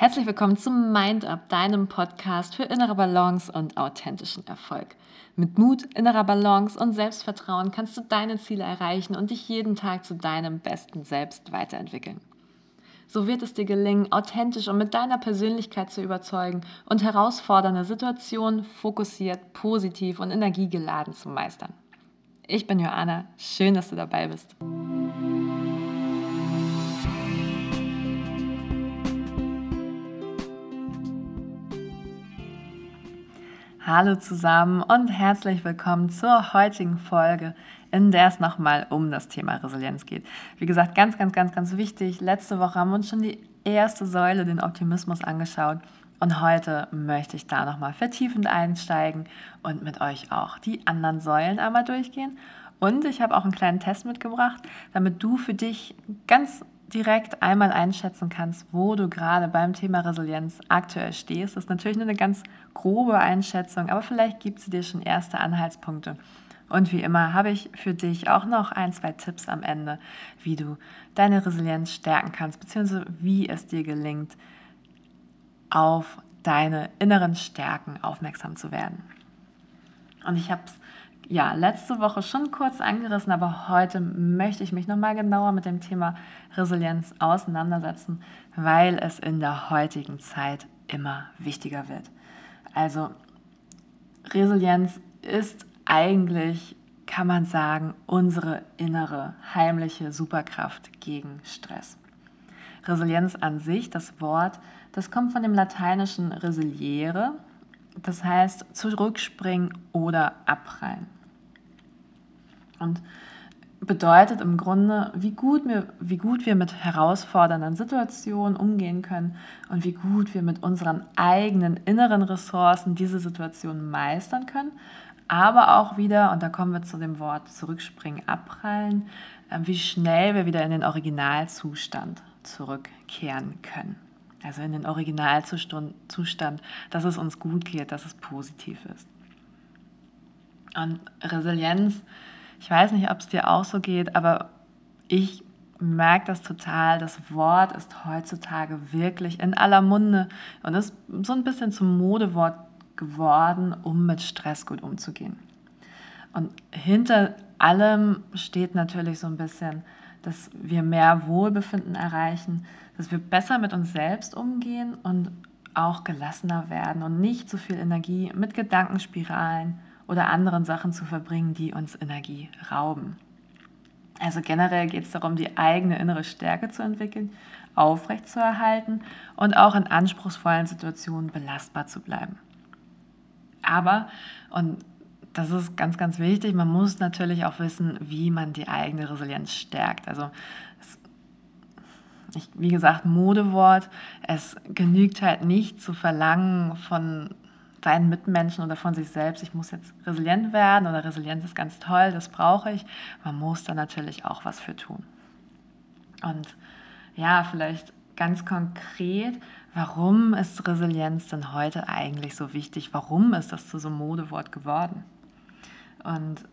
Herzlich willkommen zum Mind Up, deinem Podcast für innere Balance und authentischen Erfolg. Mit Mut, innerer Balance und Selbstvertrauen kannst du deine Ziele erreichen und dich jeden Tag zu deinem besten Selbst weiterentwickeln. So wird es dir gelingen, authentisch und mit deiner Persönlichkeit zu überzeugen und herausfordernde Situationen fokussiert, positiv und energiegeladen zu meistern. Ich bin Joanna, schön, dass du dabei bist. Hallo zusammen und herzlich willkommen zur heutigen Folge, in der es nochmal um das Thema Resilienz geht. Wie gesagt, ganz, ganz, ganz, ganz wichtig. Letzte Woche haben wir uns schon die erste Säule, den Optimismus, angeschaut. Und heute möchte ich da nochmal vertiefend einsteigen und mit euch auch die anderen Säulen einmal durchgehen. Und ich habe auch einen kleinen Test mitgebracht, damit du für dich ganz direkt einmal einschätzen kannst, wo du gerade beim Thema Resilienz aktuell stehst. Das ist natürlich nur eine ganz grobe Einschätzung, aber vielleicht gibt sie dir schon erste Anhaltspunkte. Und wie immer habe ich für dich auch noch ein, zwei Tipps am Ende, wie du deine Resilienz stärken kannst, beziehungsweise wie es dir gelingt, auf deine inneren Stärken aufmerksam zu werden. Und ich habe es ja, letzte Woche schon kurz angerissen, aber heute möchte ich mich nochmal genauer mit dem Thema Resilienz auseinandersetzen, weil es in der heutigen Zeit immer wichtiger wird. Also Resilienz ist eigentlich, kann man sagen, unsere innere heimliche Superkraft gegen Stress. Resilienz an sich, das Wort, das kommt von dem lateinischen resiliere, das heißt zurückspringen oder abprallen. Und bedeutet im Grunde, wie gut, wir, wie gut wir mit herausfordernden Situationen umgehen können und wie gut wir mit unseren eigenen inneren Ressourcen diese Situation meistern können, aber auch wieder, und da kommen wir zu dem Wort zurückspringen, abprallen, äh, wie schnell wir wieder in den Originalzustand zurückkehren können. Also in den Originalzustand, dass es uns gut geht, dass es positiv ist. Und Resilienz ich weiß nicht, ob es dir auch so geht, aber ich merke das total. Das Wort ist heutzutage wirklich in aller Munde und ist so ein bisschen zum Modewort geworden, um mit Stress gut umzugehen. Und hinter allem steht natürlich so ein bisschen, dass wir mehr Wohlbefinden erreichen, dass wir besser mit uns selbst umgehen und auch gelassener werden und nicht so viel Energie mit Gedankenspiralen oder anderen Sachen zu verbringen, die uns Energie rauben. Also generell geht es darum, die eigene innere Stärke zu entwickeln, aufrechtzuerhalten und auch in anspruchsvollen Situationen belastbar zu bleiben. Aber, und das ist ganz, ganz wichtig, man muss natürlich auch wissen, wie man die eigene Resilienz stärkt. Also ich, wie gesagt, Modewort, es genügt halt nicht zu verlangen von seinen Mitmenschen oder von sich selbst, ich muss jetzt resilient werden oder Resilienz ist ganz toll, das brauche ich. Man muss da natürlich auch was für tun. Und ja, vielleicht ganz konkret, warum ist Resilienz denn heute eigentlich so wichtig? Warum ist das zu so einem Modewort geworden? Und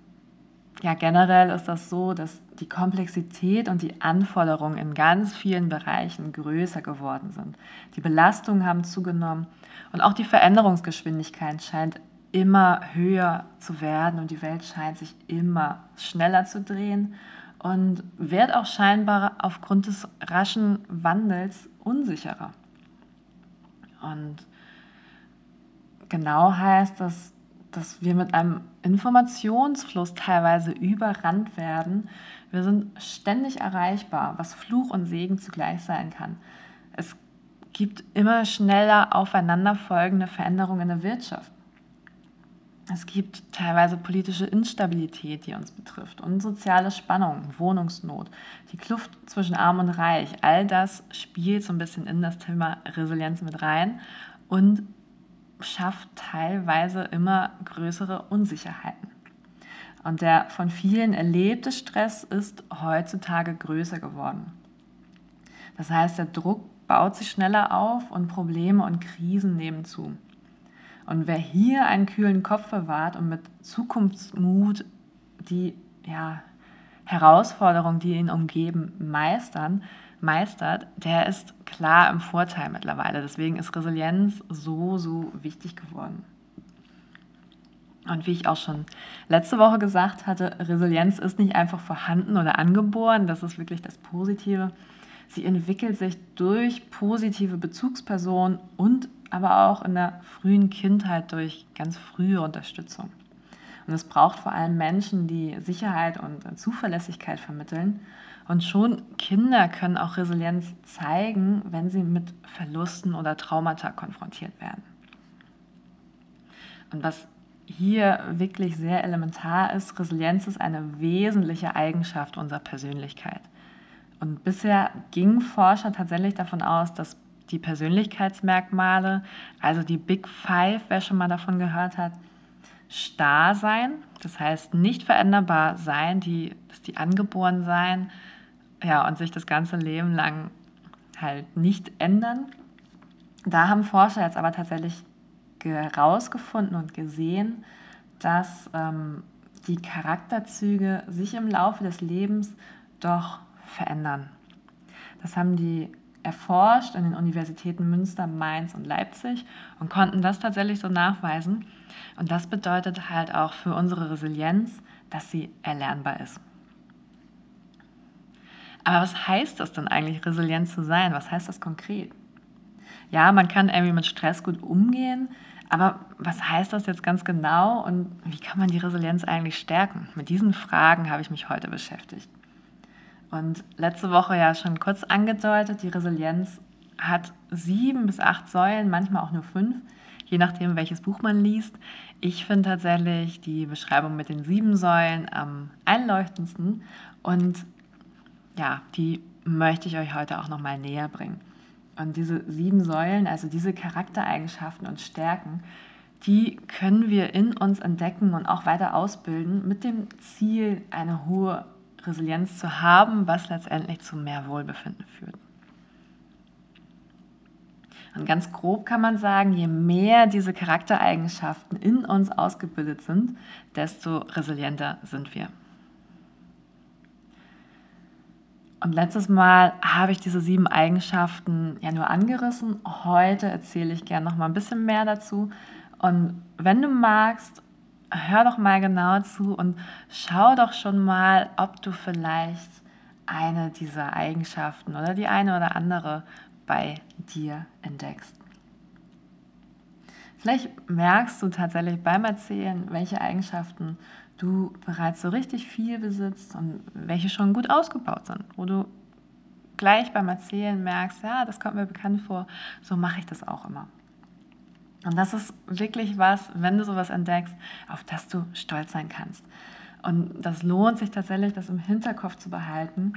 ja, generell ist das so, dass die Komplexität und die Anforderungen in ganz vielen Bereichen größer geworden sind. Die Belastungen haben zugenommen und auch die Veränderungsgeschwindigkeit scheint immer höher zu werden und die Welt scheint sich immer schneller zu drehen und wird auch scheinbar aufgrund des raschen Wandels unsicherer. Und genau heißt das, dass wir mit einem Informationsfluss teilweise überrannt werden. Wir sind ständig erreichbar, was Fluch und Segen zugleich sein kann. Es gibt immer schneller aufeinanderfolgende Veränderungen in der Wirtschaft. Es gibt teilweise politische Instabilität, die uns betrifft, und soziale Spannung, Wohnungsnot, die Kluft zwischen Arm und Reich. All das spielt so ein bisschen in das Thema Resilienz mit rein und schafft teilweise immer größere Unsicherheiten. Und der von vielen erlebte Stress ist heutzutage größer geworden. Das heißt, der Druck baut sich schneller auf und Probleme und Krisen nehmen zu. Und wer hier einen kühlen Kopf bewahrt und mit Zukunftsmut die ja, Herausforderungen, die ihn umgeben, meistern, meistert, der ist klar im Vorteil mittlerweile. Deswegen ist Resilienz so, so wichtig geworden. Und wie ich auch schon letzte Woche gesagt hatte, Resilienz ist nicht einfach vorhanden oder angeboren, das ist wirklich das Positive. Sie entwickelt sich durch positive Bezugspersonen und aber auch in der frühen Kindheit durch ganz frühe Unterstützung. Und es braucht vor allem Menschen, die Sicherheit und Zuverlässigkeit vermitteln. Und schon Kinder können auch Resilienz zeigen, wenn sie mit Verlusten oder Traumata konfrontiert werden. Und was hier wirklich sehr elementar ist, Resilienz ist eine wesentliche Eigenschaft unserer Persönlichkeit. Und bisher gingen Forscher tatsächlich davon aus, dass die Persönlichkeitsmerkmale, also die Big Five, wer schon mal davon gehört hat, starr sein, das heißt nicht veränderbar sein, die, dass die angeboren sein ja, und sich das ganze Leben lang halt nicht ändern. Da haben Forscher jetzt aber tatsächlich herausgefunden und gesehen, dass ähm, die Charakterzüge sich im Laufe des Lebens doch verändern. Das haben die erforscht in den Universitäten Münster, Mainz und Leipzig und konnten das tatsächlich so nachweisen. Und das bedeutet halt auch für unsere Resilienz, dass sie erlernbar ist. Aber was heißt das denn eigentlich, resilient zu sein? Was heißt das konkret? Ja, man kann irgendwie mit Stress gut umgehen, aber was heißt das jetzt ganz genau und wie kann man die Resilienz eigentlich stärken? Mit diesen Fragen habe ich mich heute beschäftigt. Und letzte Woche ja schon kurz angedeutet, die Resilienz hat sieben bis acht Säulen, manchmal auch nur fünf, je nachdem, welches Buch man liest. Ich finde tatsächlich die Beschreibung mit den sieben Säulen am einleuchtendsten und ja, die möchte ich euch heute auch nochmal näher bringen. Und diese sieben Säulen, also diese Charaktereigenschaften und Stärken, die können wir in uns entdecken und auch weiter ausbilden mit dem Ziel, eine hohe Resilienz zu haben, was letztendlich zu mehr Wohlbefinden führt. Und ganz grob kann man sagen, je mehr diese Charaktereigenschaften in uns ausgebildet sind, desto resilienter sind wir. Und letztes Mal habe ich diese sieben Eigenschaften ja nur angerissen. Heute erzähle ich gerne noch mal ein bisschen mehr dazu. Und wenn du magst, hör doch mal genau zu und schau doch schon mal, ob du vielleicht eine dieser Eigenschaften oder die eine oder andere bei dir entdeckst. Vielleicht merkst du tatsächlich beim Erzählen, welche Eigenschaften du bereits so richtig viel besitzt und welche schon gut ausgebaut sind, wo du gleich beim Erzählen merkst, ja, das kommt mir bekannt vor, so mache ich das auch immer. Und das ist wirklich was, wenn du sowas entdeckst, auf das du stolz sein kannst. Und das lohnt sich tatsächlich, das im Hinterkopf zu behalten.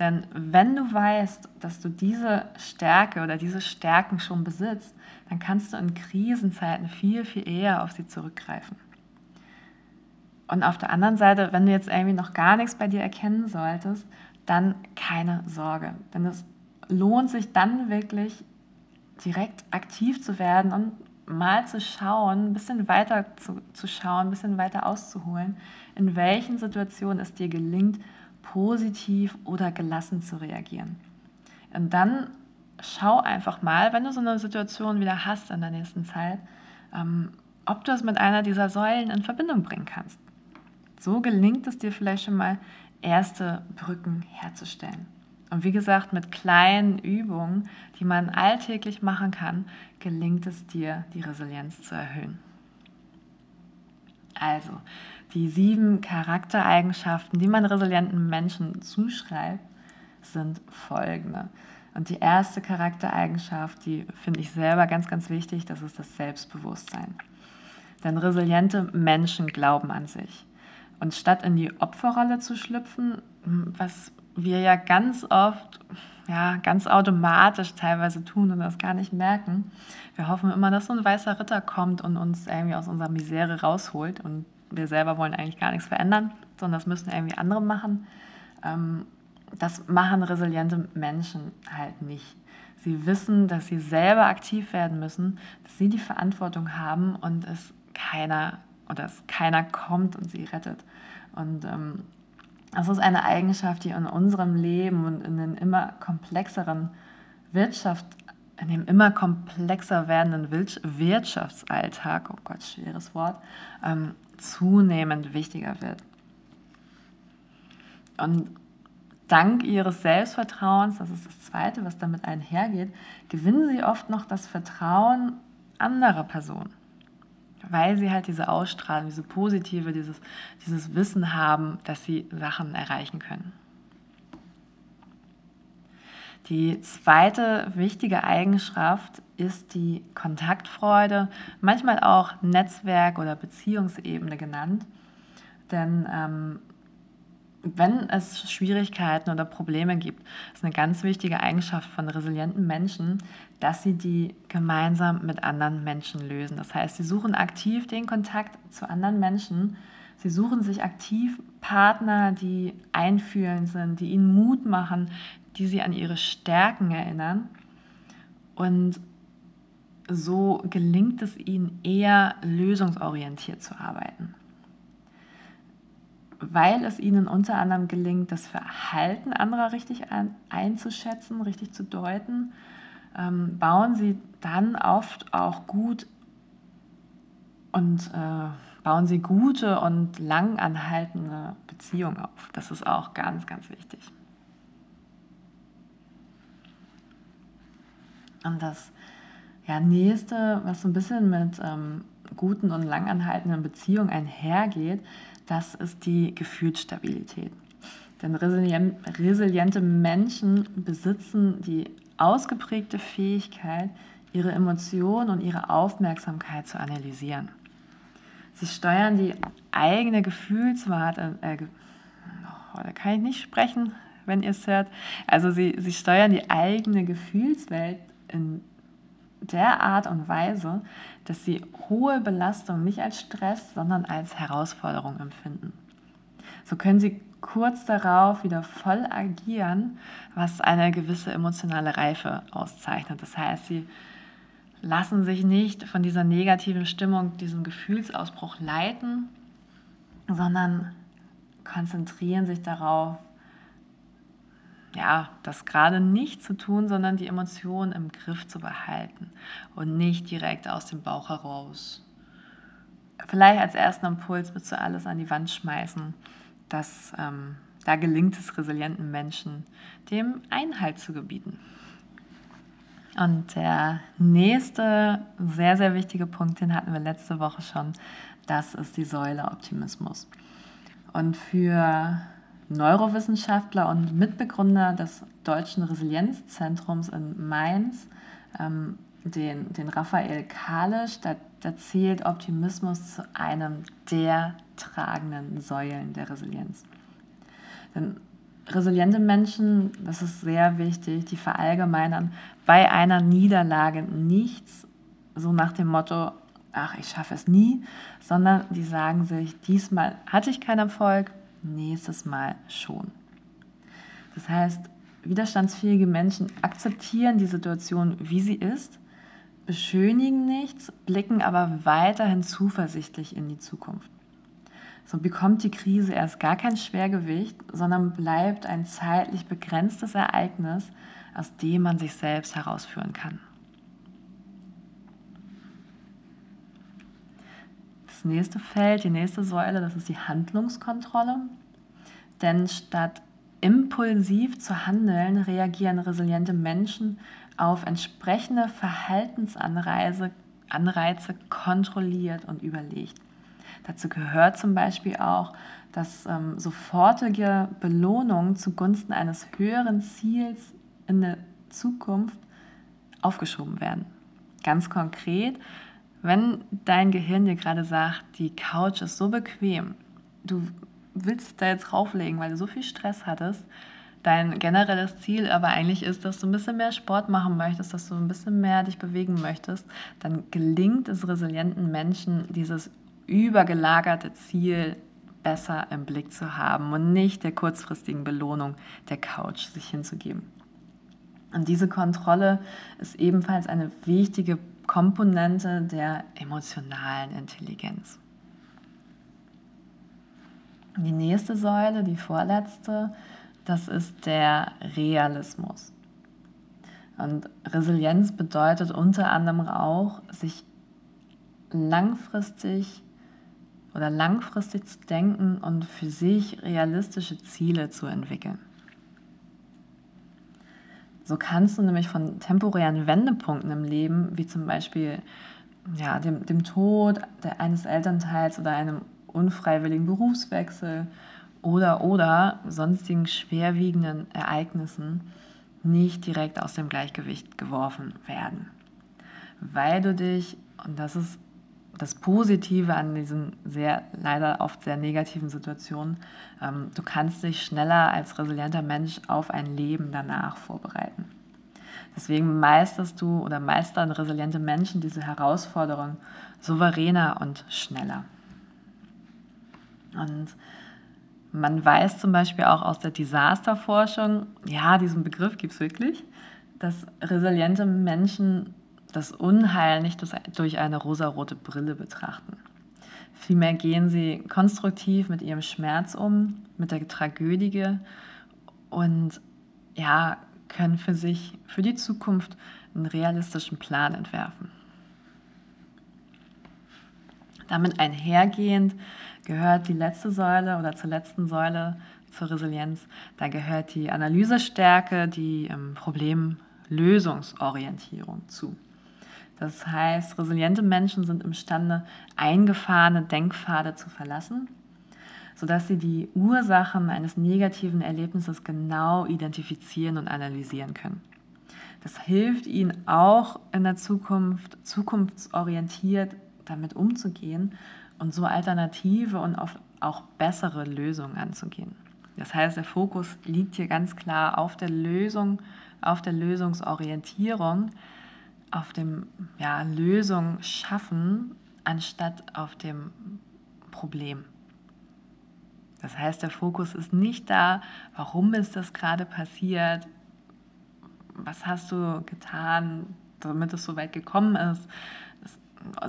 Denn wenn du weißt, dass du diese Stärke oder diese Stärken schon besitzt, dann kannst du in Krisenzeiten viel, viel eher auf sie zurückgreifen. Und auf der anderen Seite, wenn du jetzt irgendwie noch gar nichts bei dir erkennen solltest, dann keine Sorge. Denn es lohnt sich dann wirklich direkt aktiv zu werden und mal zu schauen, ein bisschen weiter zu, zu schauen, ein bisschen weiter auszuholen, in welchen Situationen es dir gelingt, positiv oder gelassen zu reagieren. Und dann schau einfach mal, wenn du so eine Situation wieder hast in der nächsten Zeit, ähm, ob du es mit einer dieser Säulen in Verbindung bringen kannst. So gelingt es dir vielleicht schon mal, erste Brücken herzustellen. Und wie gesagt, mit kleinen Übungen, die man alltäglich machen kann, gelingt es dir, die Resilienz zu erhöhen. Also, die sieben Charaktereigenschaften, die man resilienten Menschen zuschreibt, sind folgende. Und die erste Charaktereigenschaft, die finde ich selber ganz, ganz wichtig, das ist das Selbstbewusstsein. Denn resiliente Menschen glauben an sich. Und statt in die Opferrolle zu schlüpfen, was wir ja ganz oft, ja, ganz automatisch teilweise tun und das gar nicht merken, wir hoffen immer, dass so ein weißer Ritter kommt und uns irgendwie aus unserer Misere rausholt. Und wir selber wollen eigentlich gar nichts verändern, sondern das müssen irgendwie andere machen. Ähm, das machen resiliente Menschen halt nicht. Sie wissen, dass sie selber aktiv werden müssen, dass sie die Verantwortung haben und es keiner oder dass keiner kommt und sie rettet. Und ähm, Das ist eine Eigenschaft, die in unserem Leben und in den immer komplexeren Wirtschaft, in dem immer komplexer werdenden Wirtschaftsalltag, oh Gott, schweres Wort, ähm, zunehmend wichtiger wird. Und dank ihres Selbstvertrauens, das ist das Zweite, was damit einhergeht, gewinnen sie oft noch das Vertrauen anderer Personen weil sie halt diese Ausstrahlung, diese positive, dieses, dieses Wissen haben, dass sie Sachen erreichen können. Die zweite wichtige Eigenschaft ist die Kontaktfreude, manchmal auch Netzwerk- oder Beziehungsebene genannt. Denn ähm, wenn es Schwierigkeiten oder Probleme gibt, ist eine ganz wichtige Eigenschaft von resilienten Menschen, dass sie die gemeinsam mit anderen Menschen lösen. Das heißt, sie suchen aktiv den Kontakt zu anderen Menschen. Sie suchen sich aktiv Partner, die einfühlend sind, die ihnen Mut machen, die sie an ihre Stärken erinnern. Und so gelingt es ihnen eher lösungsorientiert zu arbeiten weil es ihnen unter anderem gelingt, das Verhalten anderer richtig ein, einzuschätzen, richtig zu deuten, ähm, bauen sie dann oft auch gut und äh, bauen sie gute und langanhaltende Beziehungen auf. Das ist auch ganz, ganz wichtig. Und das ja, nächste, was so ein bisschen mit ähm, guten und langanhaltenden Beziehungen einhergeht, das ist die Gefühlsstabilität. Denn resiliente Menschen besitzen die ausgeprägte Fähigkeit, ihre Emotionen und ihre Aufmerksamkeit zu analysieren. Sie steuern die eigene Gefühlswelt, äh, oh, da kann ich nicht sprechen, wenn ihr es hört. Also sie, sie steuern die eigene Gefühlswelt in der Art und Weise, dass sie hohe Belastung nicht als Stress, sondern als Herausforderung empfinden. So können sie kurz darauf wieder voll agieren, was eine gewisse emotionale Reife auszeichnet. Das heißt, sie lassen sich nicht von dieser negativen Stimmung, diesem Gefühlsausbruch leiten, sondern konzentrieren sich darauf, ja, das gerade nicht zu tun, sondern die Emotionen im Griff zu behalten und nicht direkt aus dem Bauch heraus. Vielleicht als ersten Impuls willst du alles an die Wand schmeißen. dass ähm, da gelingt es resilienten Menschen, dem Einhalt zu gebieten. Und der nächste sehr, sehr wichtige Punkt, den hatten wir letzte Woche schon, das ist die Säule Optimismus. Und für Neurowissenschaftler und Mitbegründer des Deutschen Resilienzzentrums in Mainz, ähm, den, den Raphael Kalisch, da, da zählt Optimismus zu einem der tragenden Säulen der Resilienz. Denn resiliente Menschen, das ist sehr wichtig, die verallgemeinern bei einer Niederlage nichts, so nach dem Motto, ach, ich schaffe es nie, sondern die sagen sich, diesmal hatte ich keinen Erfolg, nächstes Mal schon. Das heißt, widerstandsfähige Menschen akzeptieren die Situation, wie sie ist, beschönigen nichts, blicken aber weiterhin zuversichtlich in die Zukunft. So bekommt die Krise erst gar kein Schwergewicht, sondern bleibt ein zeitlich begrenztes Ereignis, aus dem man sich selbst herausführen kann. Nächste Feld, die nächste Säule, das ist die Handlungskontrolle. Denn statt impulsiv zu handeln, reagieren resiliente Menschen auf entsprechende Verhaltensanreize Anreize kontrolliert und überlegt. Dazu gehört zum Beispiel auch, dass ähm, sofortige Belohnungen zugunsten eines höheren Ziels in der Zukunft aufgeschoben werden. Ganz konkret wenn dein Gehirn dir gerade sagt, die Couch ist so bequem, du willst da jetzt drauflegen, weil du so viel Stress hattest, dein generelles Ziel aber eigentlich ist, dass du ein bisschen mehr Sport machen möchtest, dass du ein bisschen mehr dich bewegen möchtest, dann gelingt es resilienten Menschen, dieses übergelagerte Ziel besser im Blick zu haben und nicht der kurzfristigen Belohnung der Couch sich hinzugeben. Und diese Kontrolle ist ebenfalls eine wichtige Komponente der emotionalen Intelligenz. Die nächste Säule, die vorletzte, das ist der Realismus. Und Resilienz bedeutet unter anderem auch, sich langfristig oder langfristig zu denken und für sich realistische Ziele zu entwickeln. So kannst du nämlich von temporären Wendepunkten im Leben, wie zum Beispiel ja, dem, dem Tod eines Elternteils oder einem unfreiwilligen Berufswechsel oder oder sonstigen schwerwiegenden Ereignissen nicht direkt aus dem Gleichgewicht geworfen werden. Weil du dich, und das ist das Positive an diesen sehr, leider oft sehr negativen Situationen, ähm, du kannst dich schneller als resilienter Mensch auf ein Leben danach vorbereiten. Deswegen meisterst du oder meistern resiliente Menschen diese Herausforderung souveräner und schneller. Und man weiß zum Beispiel auch aus der Desasterforschung, ja, diesen Begriff gibt es wirklich, dass resiliente Menschen das Unheil nicht durch eine rosarote Brille betrachten. Vielmehr gehen sie konstruktiv mit ihrem Schmerz um, mit der Tragödie und ja, können für sich, für die Zukunft einen realistischen Plan entwerfen. Damit einhergehend gehört die letzte Säule oder zur letzten Säule zur Resilienz, da gehört die Analysestärke, die ähm, Problemlösungsorientierung zu. Das heißt, resiliente Menschen sind imstande, eingefahrene Denkpfade zu verlassen, sodass sie die Ursachen eines negativen Erlebnisses genau identifizieren und analysieren können. Das hilft ihnen auch in der Zukunft zukunftsorientiert damit umzugehen und so alternative und oft auch bessere Lösungen anzugehen. Das heißt, der Fokus liegt hier ganz klar auf der Lösung, auf der Lösungsorientierung, auf dem ja, Lösung schaffen, anstatt auf dem Problem. Das heißt, der Fokus ist nicht da, warum ist das gerade passiert, was hast du getan, damit es so weit gekommen ist,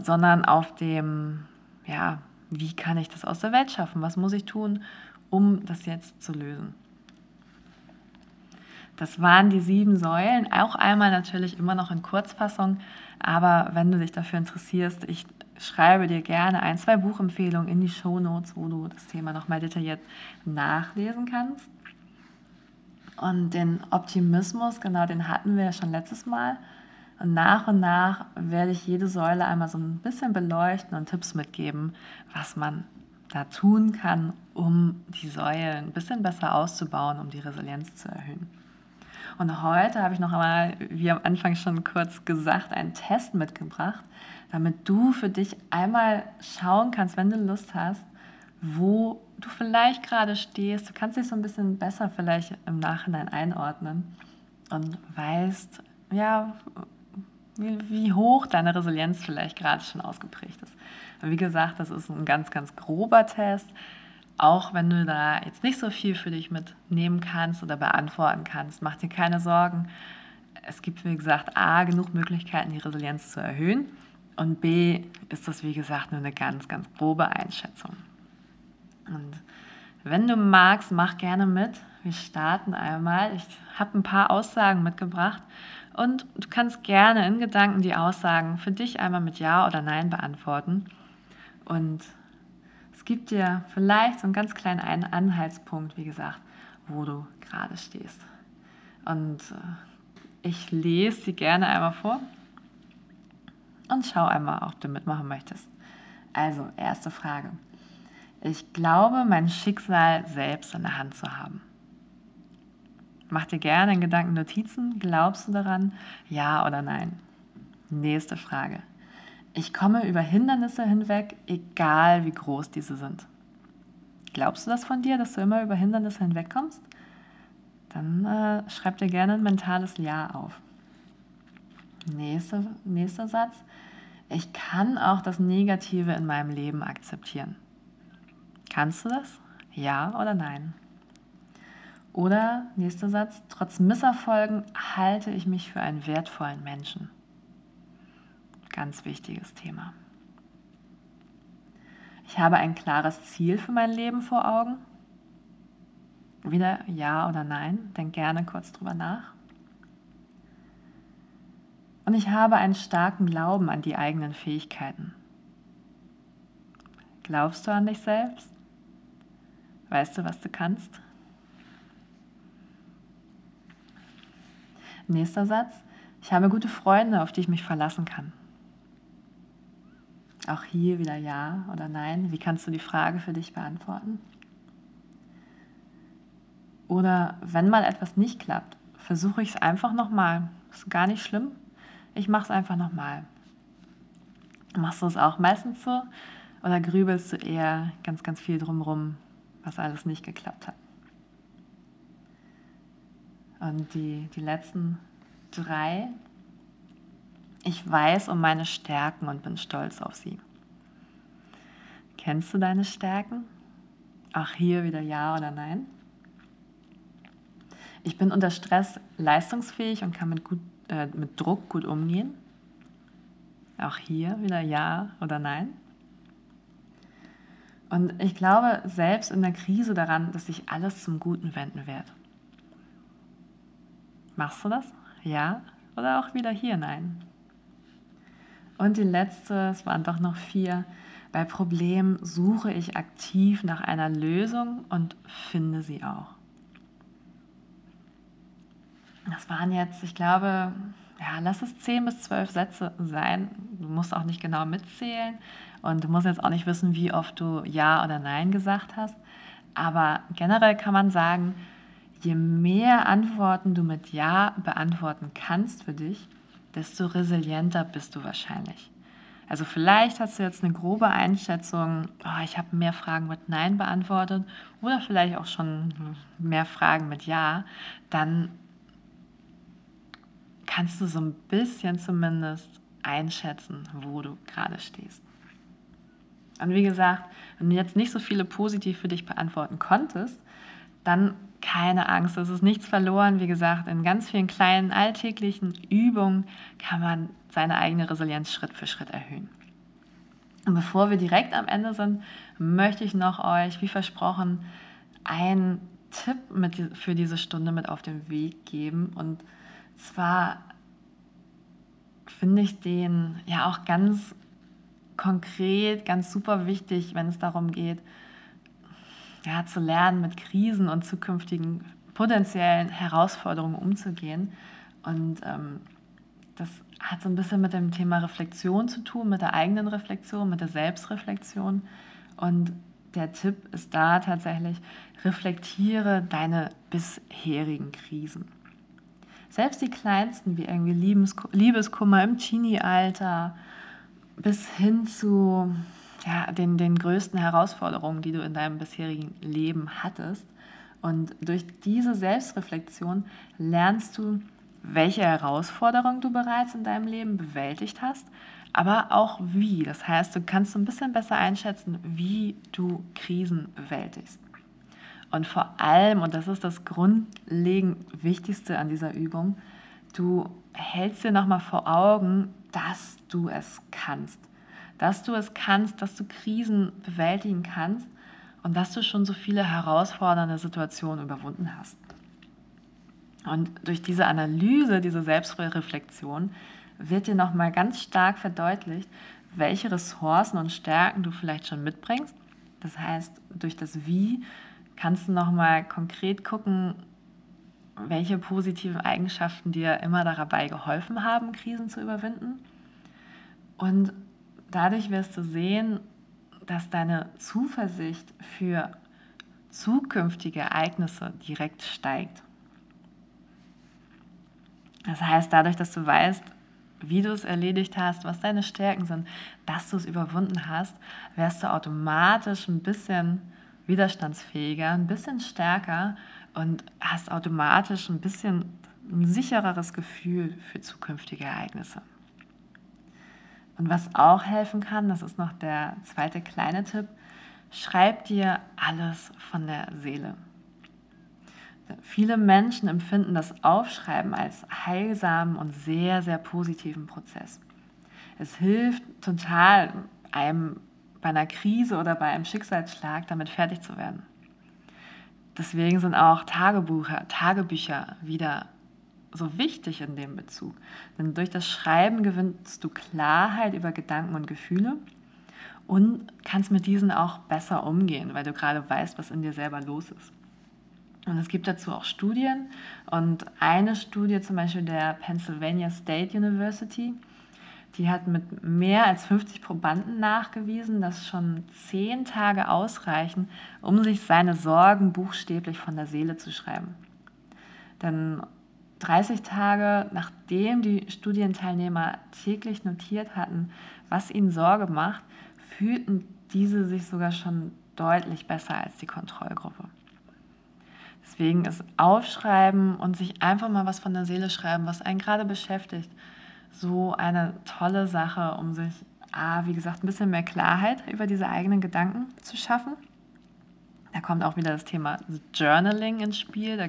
sondern auf dem, ja, wie kann ich das aus der Welt schaffen? Was muss ich tun, um das jetzt zu lösen? Das waren die sieben Säulen, auch einmal natürlich immer noch in Kurzfassung, aber wenn du dich dafür interessierst, ich schreibe dir gerne ein, zwei Buchempfehlungen in die Show Notes, wo du das Thema nochmal detailliert nachlesen kannst. Und den Optimismus, genau den hatten wir ja schon letztes Mal. Und nach und nach werde ich jede Säule einmal so ein bisschen beleuchten und Tipps mitgeben, was man da tun kann, um die Säulen ein bisschen besser auszubauen, um die Resilienz zu erhöhen. Und heute habe ich noch einmal, wie am Anfang schon kurz gesagt, einen Test mitgebracht, damit du für dich einmal schauen kannst, wenn du Lust hast, wo du vielleicht gerade stehst. Du kannst dich so ein bisschen besser vielleicht im Nachhinein einordnen und weißt, ja, wie, wie hoch deine Resilienz vielleicht gerade schon ausgeprägt ist. Wie gesagt, das ist ein ganz, ganz grober Test. Auch wenn du da jetzt nicht so viel für dich mitnehmen kannst oder beantworten kannst, mach dir keine Sorgen. Es gibt, wie gesagt, A, genug Möglichkeiten, die Resilienz zu erhöhen. Und B, ist das, wie gesagt, nur eine ganz, ganz grobe Einschätzung. Und wenn du magst, mach gerne mit. Wir starten einmal. Ich habe ein paar Aussagen mitgebracht und du kannst gerne in Gedanken die Aussagen für dich einmal mit Ja oder Nein beantworten. Und es gibt dir vielleicht so einen ganz kleinen Anhaltspunkt, wie gesagt, wo du gerade stehst. Und äh, ich lese sie gerne einmal vor und schau einmal, ob du mitmachen möchtest. Also, erste Frage. Ich glaube, mein Schicksal selbst in der Hand zu haben. Mach dir gerne in Gedanken Notizen. Glaubst du daran? Ja oder nein? Nächste Frage. Ich komme über Hindernisse hinweg, egal wie groß diese sind. Glaubst du das von dir, dass du immer über Hindernisse hinwegkommst? Dann äh, schreib dir gerne ein mentales Ja auf. Nächste, nächster Satz. Ich kann auch das Negative in meinem Leben akzeptieren. Kannst du das? Ja oder nein? Oder, nächster Satz, trotz Misserfolgen halte ich mich für einen wertvollen Menschen. Ganz wichtiges Thema. Ich habe ein klares Ziel für mein Leben vor Augen. Wieder ja oder nein, denk gerne kurz drüber nach. Und ich habe einen starken Glauben an die eigenen Fähigkeiten. Glaubst du an dich selbst? Weißt du, was du kannst? Nächster Satz. Ich habe gute Freunde, auf die ich mich verlassen kann. Auch hier wieder ja oder nein. Wie kannst du die Frage für dich beantworten? Oder wenn mal etwas nicht klappt, versuche ich es einfach nochmal. Ist gar nicht schlimm. Ich mache es einfach nochmal. Machst du es auch meistens so? Oder grübelst du eher ganz, ganz viel drumherum, was alles nicht geklappt hat? Und die, die letzten drei. Ich weiß um meine Stärken und bin stolz auf sie. Kennst du deine Stärken? Auch hier wieder ja oder nein? Ich bin unter Stress leistungsfähig und kann mit, gut, äh, mit Druck gut umgehen. Auch hier wieder ja oder nein? Und ich glaube selbst in der Krise daran, dass sich alles zum Guten wenden wird. Machst du das? Ja oder auch wieder hier nein? Und die letzte, es waren doch noch vier. Bei Problemen suche ich aktiv nach einer Lösung und finde sie auch. Das waren jetzt, ich glaube, ja, lass es zehn bis zwölf Sätze sein. Du musst auch nicht genau mitzählen und du musst jetzt auch nicht wissen, wie oft du Ja oder Nein gesagt hast. Aber generell kann man sagen, je mehr Antworten du mit Ja beantworten kannst für dich, desto resilienter bist du wahrscheinlich. Also vielleicht hast du jetzt eine grobe Einschätzung, oh, ich habe mehr Fragen mit Nein beantwortet oder vielleicht auch schon mehr Fragen mit Ja, dann kannst du so ein bisschen zumindest einschätzen, wo du gerade stehst. Und wie gesagt, wenn du jetzt nicht so viele positiv für dich beantworten konntest, dann keine Angst, es ist nichts verloren. Wie gesagt, in ganz vielen kleinen alltäglichen Übungen kann man seine eigene Resilienz Schritt für Schritt erhöhen. Und bevor wir direkt am Ende sind, möchte ich noch euch, wie versprochen, einen Tipp mit, für diese Stunde mit auf den Weg geben. Und zwar finde ich den ja auch ganz konkret, ganz super wichtig, wenn es darum geht, ja, zu lernen, mit Krisen und zukünftigen potenziellen Herausforderungen umzugehen. Und ähm, das hat so ein bisschen mit dem Thema Reflexion zu tun, mit der eigenen Reflexion, mit der Selbstreflexion. Und der Tipp ist da tatsächlich, reflektiere deine bisherigen Krisen. Selbst die kleinsten, wie irgendwie Liebeskummer im Teenie-Alter, bis hin zu ja, den, den größten Herausforderungen, die du in deinem bisherigen Leben hattest. Und durch diese Selbstreflexion lernst du, welche Herausforderungen du bereits in deinem Leben bewältigt hast, aber auch wie. Das heißt, du kannst ein bisschen besser einschätzen, wie du Krisen bewältigst. Und vor allem, und das ist das grundlegend Wichtigste an dieser Übung, du hältst dir nochmal vor Augen, dass du es kannst dass du es kannst, dass du Krisen bewältigen kannst und dass du schon so viele herausfordernde Situationen überwunden hast. Und durch diese Analyse, diese Selbstreflexion wird dir nochmal ganz stark verdeutlicht, welche Ressourcen und Stärken du vielleicht schon mitbringst. Das heißt, durch das Wie kannst du nochmal konkret gucken, welche positiven Eigenschaften dir immer dabei geholfen haben, Krisen zu überwinden. Und dadurch wirst du sehen, dass deine Zuversicht für zukünftige Ereignisse direkt steigt. Das heißt, dadurch, dass du weißt, wie du es erledigt hast, was deine Stärken sind, dass du es überwunden hast, wirst du automatisch ein bisschen widerstandsfähiger, ein bisschen stärker und hast automatisch ein bisschen ein sichereres Gefühl für zukünftige Ereignisse. Und was auch helfen kann, das ist noch der zweite kleine Tipp, schreib dir alles von der Seele. Viele Menschen empfinden das Aufschreiben als heilsamen und sehr, sehr positiven Prozess. Es hilft total, einem bei einer Krise oder bei einem Schicksalsschlag damit fertig zu werden. Deswegen sind auch Tagebücher, Tagebücher wieder so wichtig in dem Bezug. Denn durch das Schreiben gewinnst du Klarheit über Gedanken und Gefühle und kannst mit diesen auch besser umgehen, weil du gerade weißt, was in dir selber los ist. Und es gibt dazu auch Studien und eine Studie zum Beispiel der Pennsylvania State University, die hat mit mehr als 50 Probanden nachgewiesen, dass schon zehn Tage ausreichen, um sich seine Sorgen buchstäblich von der Seele zu schreiben. Denn 30 Tage nachdem die Studienteilnehmer täglich notiert hatten, was ihnen Sorge macht, fühlten diese sich sogar schon deutlich besser als die Kontrollgruppe. Deswegen ist Aufschreiben und sich einfach mal was von der Seele schreiben, was einen gerade beschäftigt, so eine tolle Sache, um sich, ah, wie gesagt, ein bisschen mehr Klarheit über diese eigenen Gedanken zu schaffen. Da kommt auch wieder das Thema Journaling ins Spiel. Da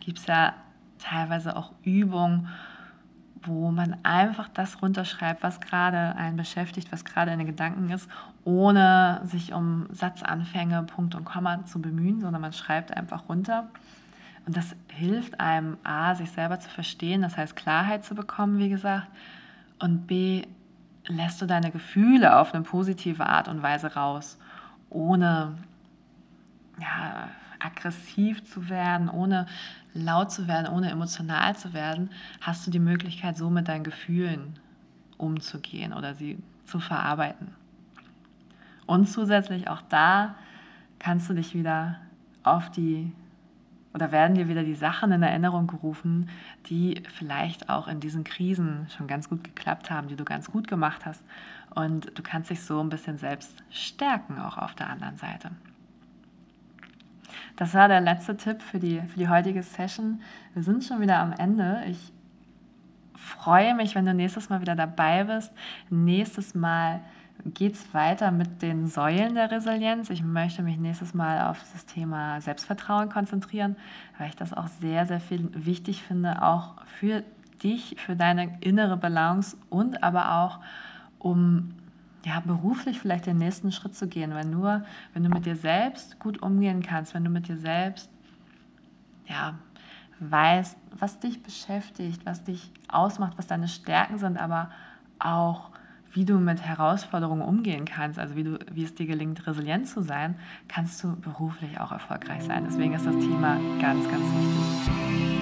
gibt es ja teilweise auch Übungen, wo man einfach das runterschreibt, was gerade einen beschäftigt, was gerade in den Gedanken ist, ohne sich um Satzanfänge, Punkt und Komma zu bemühen, sondern man schreibt einfach runter. Und das hilft einem, A, sich selber zu verstehen, das heißt Klarheit zu bekommen, wie gesagt, und B, lässt du deine Gefühle auf eine positive Art und Weise raus, ohne ja, aggressiv zu werden, ohne laut zu werden, ohne emotional zu werden, hast du die Möglichkeit, so mit deinen Gefühlen umzugehen oder sie zu verarbeiten. Und zusätzlich auch da kannst du dich wieder auf die oder werden dir wieder die Sachen in Erinnerung gerufen, die vielleicht auch in diesen Krisen schon ganz gut geklappt haben, die du ganz gut gemacht hast. Und du kannst dich so ein bisschen selbst stärken, auch auf der anderen Seite. Das war der letzte Tipp für die, für die heutige Session. Wir sind schon wieder am Ende. Ich freue mich, wenn du nächstes Mal wieder dabei bist. Nächstes Mal geht es weiter mit den Säulen der Resilienz. Ich möchte mich nächstes Mal auf das Thema Selbstvertrauen konzentrieren, weil ich das auch sehr, sehr viel wichtig finde, auch für dich, für deine innere Balance und aber auch um ja, beruflich vielleicht den nächsten Schritt zu gehen, weil nur, wenn du mit dir selbst gut umgehen kannst, wenn du mit dir selbst ja, weißt, was dich beschäftigt, was dich ausmacht, was deine Stärken sind, aber auch wie du mit Herausforderungen umgehen kannst, also wie, du, wie es dir gelingt, resilient zu sein, kannst du beruflich auch erfolgreich sein. Deswegen ist das Thema ganz, ganz wichtig.